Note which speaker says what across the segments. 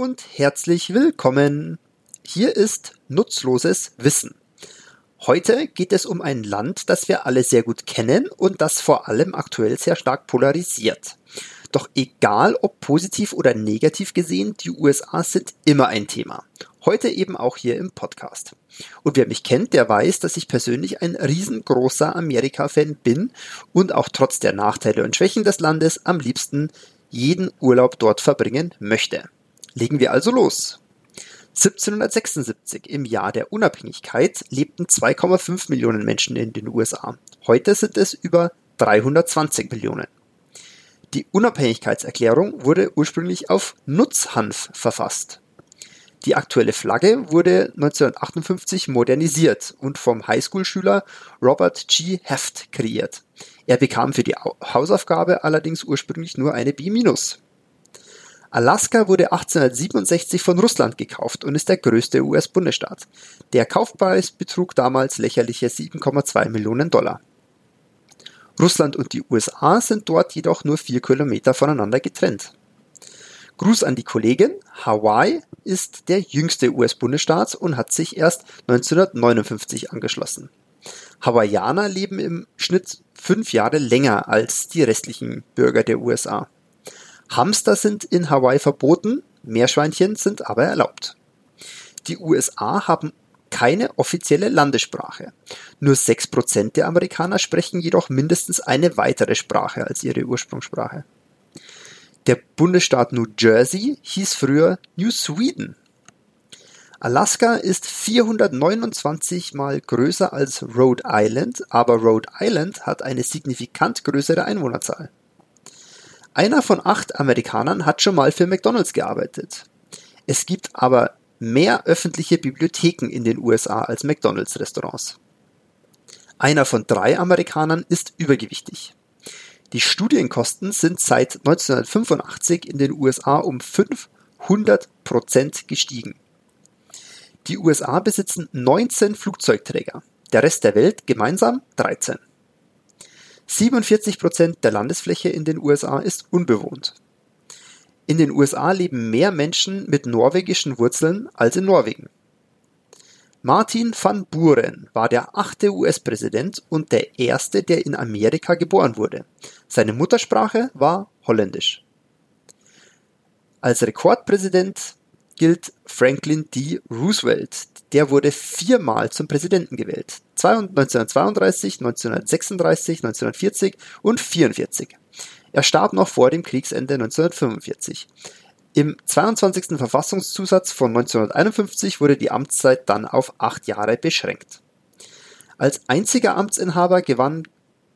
Speaker 1: Und herzlich willkommen. Hier ist Nutzloses Wissen. Heute geht es um ein Land, das wir alle sehr gut kennen und das vor allem aktuell sehr stark polarisiert. Doch egal ob positiv oder negativ gesehen, die USA sind immer ein Thema. Heute eben auch hier im Podcast. Und wer mich kennt, der weiß, dass ich persönlich ein riesengroßer Amerika-Fan bin und auch trotz der Nachteile und Schwächen des Landes am liebsten jeden Urlaub dort verbringen möchte. Legen wir also los. 1776, im Jahr der Unabhängigkeit, lebten 2,5 Millionen Menschen in den USA. Heute sind es über 320 Millionen. Die Unabhängigkeitserklärung wurde ursprünglich auf Nutzhanf verfasst. Die aktuelle Flagge wurde 1958 modernisiert und vom Highschool-Schüler Robert G. Heft kreiert. Er bekam für die Hausaufgabe allerdings ursprünglich nur eine B-. Alaska wurde 1867 von Russland gekauft und ist der größte US-Bundesstaat. Der Kaufpreis betrug damals lächerliche 7,2 Millionen Dollar. Russland und die USA sind dort jedoch nur vier Kilometer voneinander getrennt. Gruß an die Kollegin. Hawaii ist der jüngste US-Bundesstaat und hat sich erst 1959 angeschlossen. Hawaiianer leben im Schnitt fünf Jahre länger als die restlichen Bürger der USA. Hamster sind in Hawaii verboten, Meerschweinchen sind aber erlaubt. Die USA haben keine offizielle Landessprache. Nur 6% der Amerikaner sprechen jedoch mindestens eine weitere Sprache als ihre Ursprungssprache. Der Bundesstaat New Jersey hieß früher New Sweden. Alaska ist 429 mal größer als Rhode Island, aber Rhode Island hat eine signifikant größere Einwohnerzahl. Einer von acht Amerikanern hat schon mal für McDonald's gearbeitet. Es gibt aber mehr öffentliche Bibliotheken in den USA als McDonald's Restaurants. Einer von drei Amerikanern ist übergewichtig. Die Studienkosten sind seit 1985 in den USA um 500 Prozent gestiegen. Die USA besitzen 19 Flugzeugträger, der Rest der Welt gemeinsam 13. 47 Prozent der Landesfläche in den USA ist unbewohnt. In den USA leben mehr Menschen mit norwegischen Wurzeln als in Norwegen. Martin van Buren war der achte US-Präsident und der erste, der in Amerika geboren wurde. Seine Muttersprache war Holländisch. Als Rekordpräsident gilt Franklin D. Roosevelt. Der wurde viermal zum Präsidenten gewählt. 1932, 1936, 1940 und 1944. Er starb noch vor dem Kriegsende 1945. Im 22. Verfassungszusatz von 1951 wurde die Amtszeit dann auf acht Jahre beschränkt. Als einziger Amtsinhaber gewann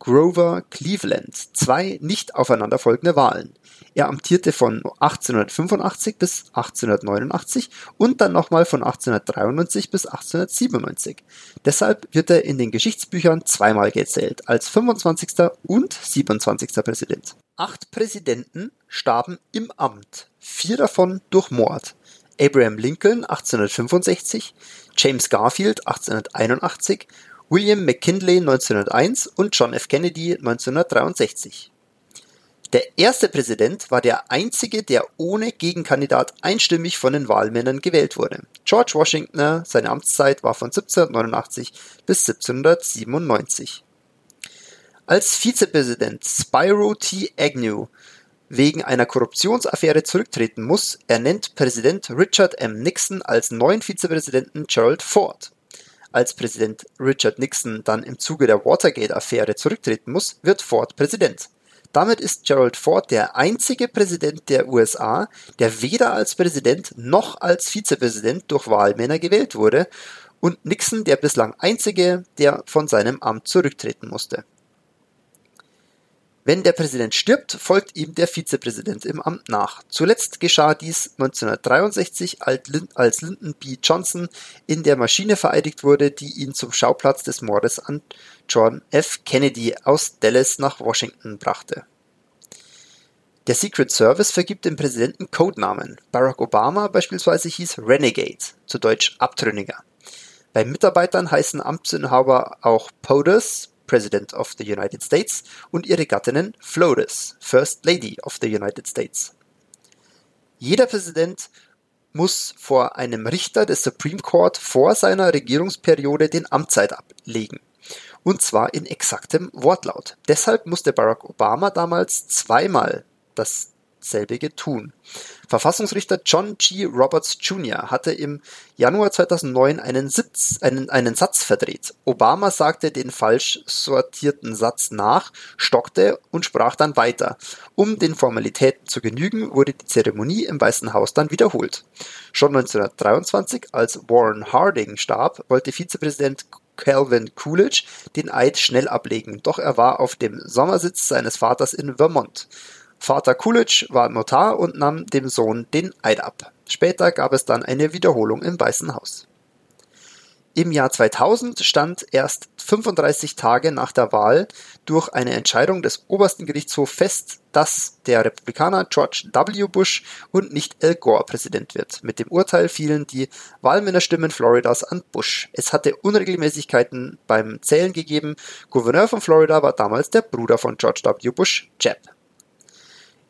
Speaker 1: Grover Cleveland zwei nicht aufeinanderfolgende Wahlen. Er amtierte von 1885 bis 1889 und dann nochmal von 1893 bis 1897. Deshalb wird er in den Geschichtsbüchern zweimal gezählt, als 25. und 27. Präsident. Acht Präsidenten starben im Amt, vier davon durch Mord. Abraham Lincoln 1865, James Garfield 1881, William McKinley 1901 und John F. Kennedy 1963. Der erste Präsident war der einzige, der ohne Gegenkandidat einstimmig von den Wahlmännern gewählt wurde. George Washington, seine Amtszeit war von 1789 bis 1797. Als Vizepräsident Spyro T. Agnew wegen einer Korruptionsaffäre zurücktreten muss, ernennt Präsident Richard M. Nixon als neuen Vizepräsidenten Gerald Ford. Als Präsident Richard Nixon dann im Zuge der Watergate-Affäre zurücktreten muss, wird Ford Präsident. Damit ist Gerald Ford der einzige Präsident der USA, der weder als Präsident noch als Vizepräsident durch Wahlmänner gewählt wurde und Nixon der bislang einzige, der von seinem Amt zurücktreten musste. Wenn der Präsident stirbt, folgt ihm der Vizepräsident im Amt nach. Zuletzt geschah dies 1963, als Lyndon B. Johnson in der Maschine vereidigt wurde, die ihn zum Schauplatz des Mordes an John F. Kennedy aus Dallas nach Washington brachte. Der Secret Service vergibt dem Präsidenten Codenamen. Barack Obama beispielsweise hieß Renegade, zu Deutsch Abtrünniger. Bei Mitarbeitern heißen Amtsinhaber auch POTUS, President of the United States, und ihre Gattinnen Flores, First Lady of the United States. Jeder Präsident muss vor einem Richter des Supreme Court vor seiner Regierungsperiode den Amtszeit ablegen. Und zwar in exaktem Wortlaut. Deshalb musste Barack Obama damals zweimal das selbige tun. Verfassungsrichter John G. Roberts Jr. hatte im Januar 2009 einen, Sitz, einen, einen Satz verdreht. Obama sagte den falsch sortierten Satz nach, stockte und sprach dann weiter. Um den Formalitäten zu genügen, wurde die Zeremonie im Weißen Haus dann wiederholt. Schon 1923, als Warren Harding starb, wollte Vizepräsident Calvin Coolidge den Eid schnell ablegen, doch er war auf dem Sommersitz seines Vaters in Vermont. Vater Coolidge war Notar und nahm dem Sohn den Eid ab. Später gab es dann eine Wiederholung im Weißen Haus. Im Jahr 2000 stand erst 35 Tage nach der Wahl durch eine Entscheidung des obersten Gerichtshofs fest, dass der Republikaner George W. Bush und nicht Al Gore Präsident wird. Mit dem Urteil fielen die Wahlmännerstimmen Floridas an Bush. Es hatte Unregelmäßigkeiten beim Zählen gegeben. Gouverneur von Florida war damals der Bruder von George W. Bush, Jeb.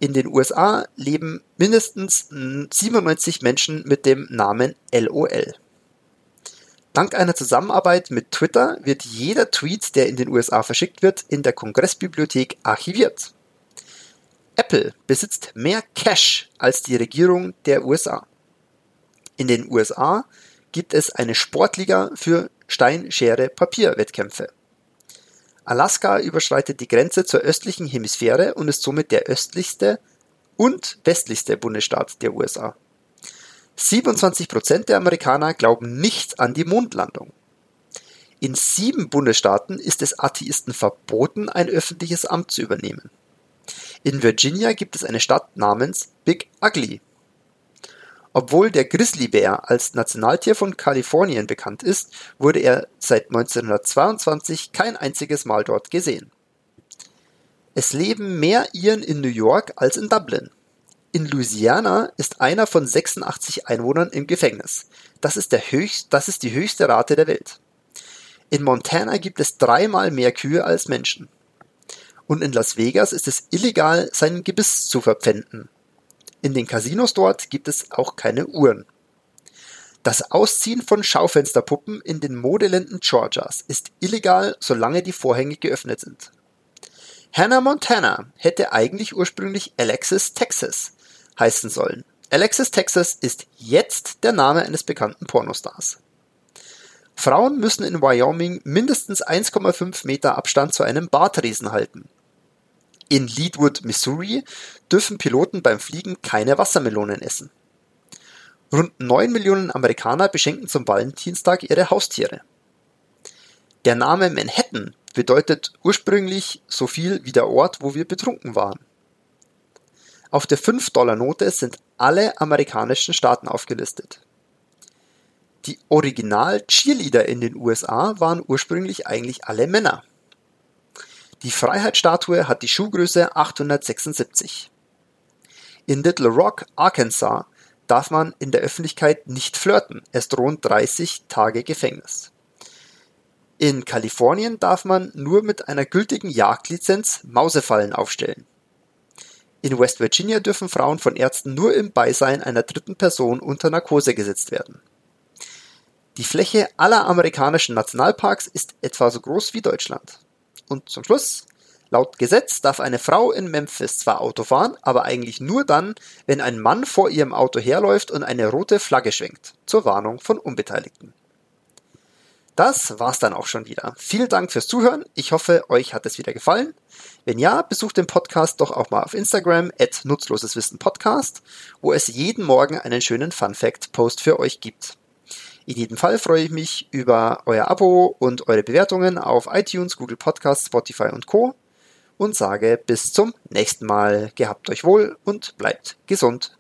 Speaker 1: In den USA leben mindestens 97 Menschen mit dem Namen LOL. Dank einer Zusammenarbeit mit Twitter wird jeder Tweet, der in den USA verschickt wird, in der Kongressbibliothek archiviert. Apple besitzt mehr Cash als die Regierung der USA. In den USA gibt es eine Sportliga für Stein-Schere-Papier-Wettkämpfe. Alaska überschreitet die Grenze zur östlichen Hemisphäre und ist somit der östlichste und westlichste Bundesstaat der USA. 27 Prozent der Amerikaner glauben nicht an die Mondlandung. In sieben Bundesstaaten ist es Atheisten verboten, ein öffentliches Amt zu übernehmen. In Virginia gibt es eine Stadt namens Big Ugly. Obwohl der Grizzlybär als Nationaltier von Kalifornien bekannt ist, wurde er seit 1922 kein einziges Mal dort gesehen. Es leben mehr Iren in New York als in Dublin. In Louisiana ist einer von 86 Einwohnern im Gefängnis. Das ist, höchst, das ist die höchste Rate der Welt. In Montana gibt es dreimal mehr Kühe als Menschen. Und in Las Vegas ist es illegal, sein Gebiss zu verpfänden. In den Casinos dort gibt es auch keine Uhren. Das Ausziehen von Schaufensterpuppen in den Modeländen Georgias ist illegal, solange die Vorhänge geöffnet sind. Hannah Montana hätte eigentlich ursprünglich Alexis Texas heißen sollen. Alexis Texas ist jetzt der Name eines bekannten Pornostars. Frauen müssen in Wyoming mindestens 1,5 Meter Abstand zu einem Bartriesen halten. In Leadwood, Missouri, dürfen Piloten beim Fliegen keine Wassermelonen essen. Rund 9 Millionen Amerikaner beschenken zum Valentinstag ihre Haustiere. Der Name Manhattan bedeutet ursprünglich so viel wie der Ort, wo wir betrunken waren. Auf der 5-Dollar-Note sind alle amerikanischen Staaten aufgelistet. Die Original-Cheerleader in den USA waren ursprünglich eigentlich alle Männer. Die Freiheitsstatue hat die Schuhgröße 876. In Little Rock, Arkansas, darf man in der Öffentlichkeit nicht flirten. Es drohen 30 Tage Gefängnis. In Kalifornien darf man nur mit einer gültigen Jagdlizenz Mausefallen aufstellen. In West Virginia dürfen Frauen von Ärzten nur im Beisein einer dritten Person unter Narkose gesetzt werden. Die Fläche aller amerikanischen Nationalparks ist etwa so groß wie Deutschland. Und zum Schluss, laut Gesetz darf eine Frau in Memphis zwar Auto fahren, aber eigentlich nur dann, wenn ein Mann vor ihrem Auto herläuft und eine rote Flagge schwenkt, zur Warnung von Unbeteiligten. Das war's dann auch schon wieder. Vielen Dank fürs Zuhören. Ich hoffe, euch hat es wieder gefallen. Wenn ja, besucht den Podcast doch auch mal auf Instagram at nutzloseswissen Podcast, wo es jeden Morgen einen schönen Fun Fact Post für euch gibt. In jedem Fall freue ich mich über euer Abo und eure Bewertungen auf iTunes, Google Podcasts, Spotify und Co. und sage bis zum nächsten Mal. Gehabt euch wohl und bleibt gesund.